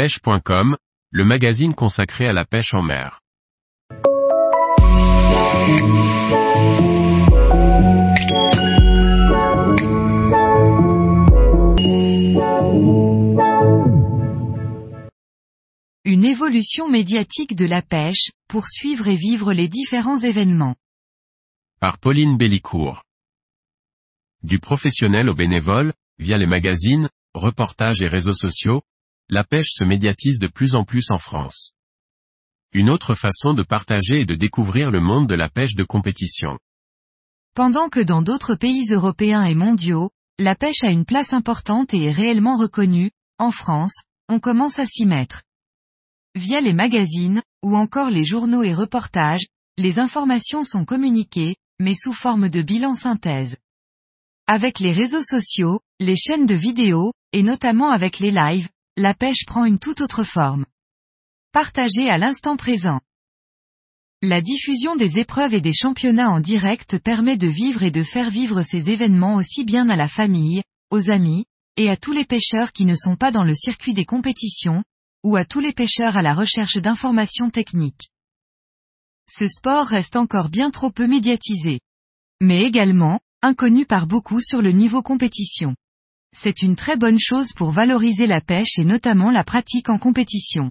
pêche.com, le magazine consacré à la pêche en mer. Une évolution médiatique de la pêche, pour suivre et vivre les différents événements. Par Pauline Bellicourt. Du professionnel au bénévole, via les magazines, reportages et réseaux sociaux, la pêche se médiatise de plus en plus en France. Une autre façon de partager et de découvrir le monde de la pêche de compétition. Pendant que dans d'autres pays européens et mondiaux, la pêche a une place importante et est réellement reconnue, en France, on commence à s'y mettre. Via les magazines, ou encore les journaux et reportages, les informations sont communiquées, mais sous forme de bilan synthèse. Avec les réseaux sociaux, les chaînes de vidéos, et notamment avec les lives, la pêche prend une toute autre forme. Partagée à l'instant présent. La diffusion des épreuves et des championnats en direct permet de vivre et de faire vivre ces événements aussi bien à la famille, aux amis, et à tous les pêcheurs qui ne sont pas dans le circuit des compétitions, ou à tous les pêcheurs à la recherche d'informations techniques. Ce sport reste encore bien trop peu médiatisé. Mais également, inconnu par beaucoup sur le niveau compétition. C'est une très bonne chose pour valoriser la pêche et notamment la pratique en compétition.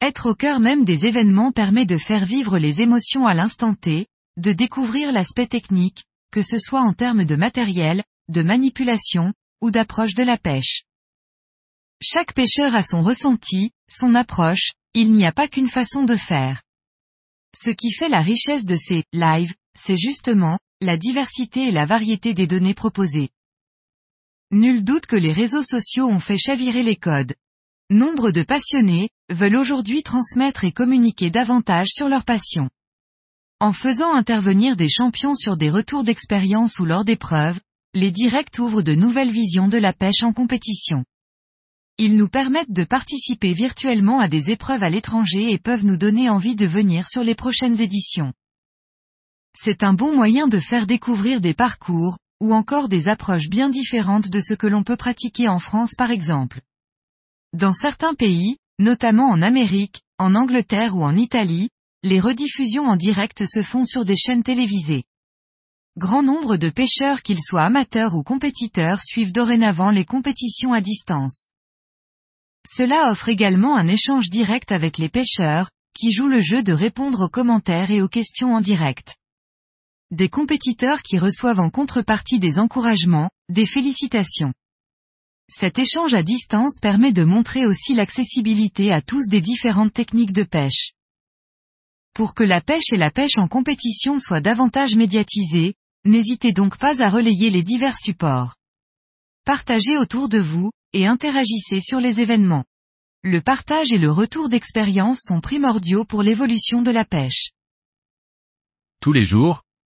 Être au cœur même des événements permet de faire vivre les émotions à l'instant T, de découvrir l'aspect technique, que ce soit en termes de matériel, de manipulation, ou d'approche de la pêche. Chaque pêcheur a son ressenti, son approche, il n'y a pas qu'une façon de faire. Ce qui fait la richesse de ces lives, c'est justement, la diversité et la variété des données proposées. Nul doute que les réseaux sociaux ont fait chavirer les codes. Nombre de passionnés, veulent aujourd'hui transmettre et communiquer davantage sur leur passion. En faisant intervenir des champions sur des retours d'expérience ou lors d'épreuves, les directs ouvrent de nouvelles visions de la pêche en compétition. Ils nous permettent de participer virtuellement à des épreuves à l'étranger et peuvent nous donner envie de venir sur les prochaines éditions. C'est un bon moyen de faire découvrir des parcours, ou encore des approches bien différentes de ce que l'on peut pratiquer en France par exemple. Dans certains pays, notamment en Amérique, en Angleterre ou en Italie, les rediffusions en direct se font sur des chaînes télévisées. Grand nombre de pêcheurs qu'ils soient amateurs ou compétiteurs suivent dorénavant les compétitions à distance. Cela offre également un échange direct avec les pêcheurs, qui jouent le jeu de répondre aux commentaires et aux questions en direct. Des compétiteurs qui reçoivent en contrepartie des encouragements, des félicitations. Cet échange à distance permet de montrer aussi l'accessibilité à tous des différentes techniques de pêche. Pour que la pêche et la pêche en compétition soient davantage médiatisées, n'hésitez donc pas à relayer les divers supports. Partagez autour de vous, et interagissez sur les événements. Le partage et le retour d'expérience sont primordiaux pour l'évolution de la pêche. Tous les jours,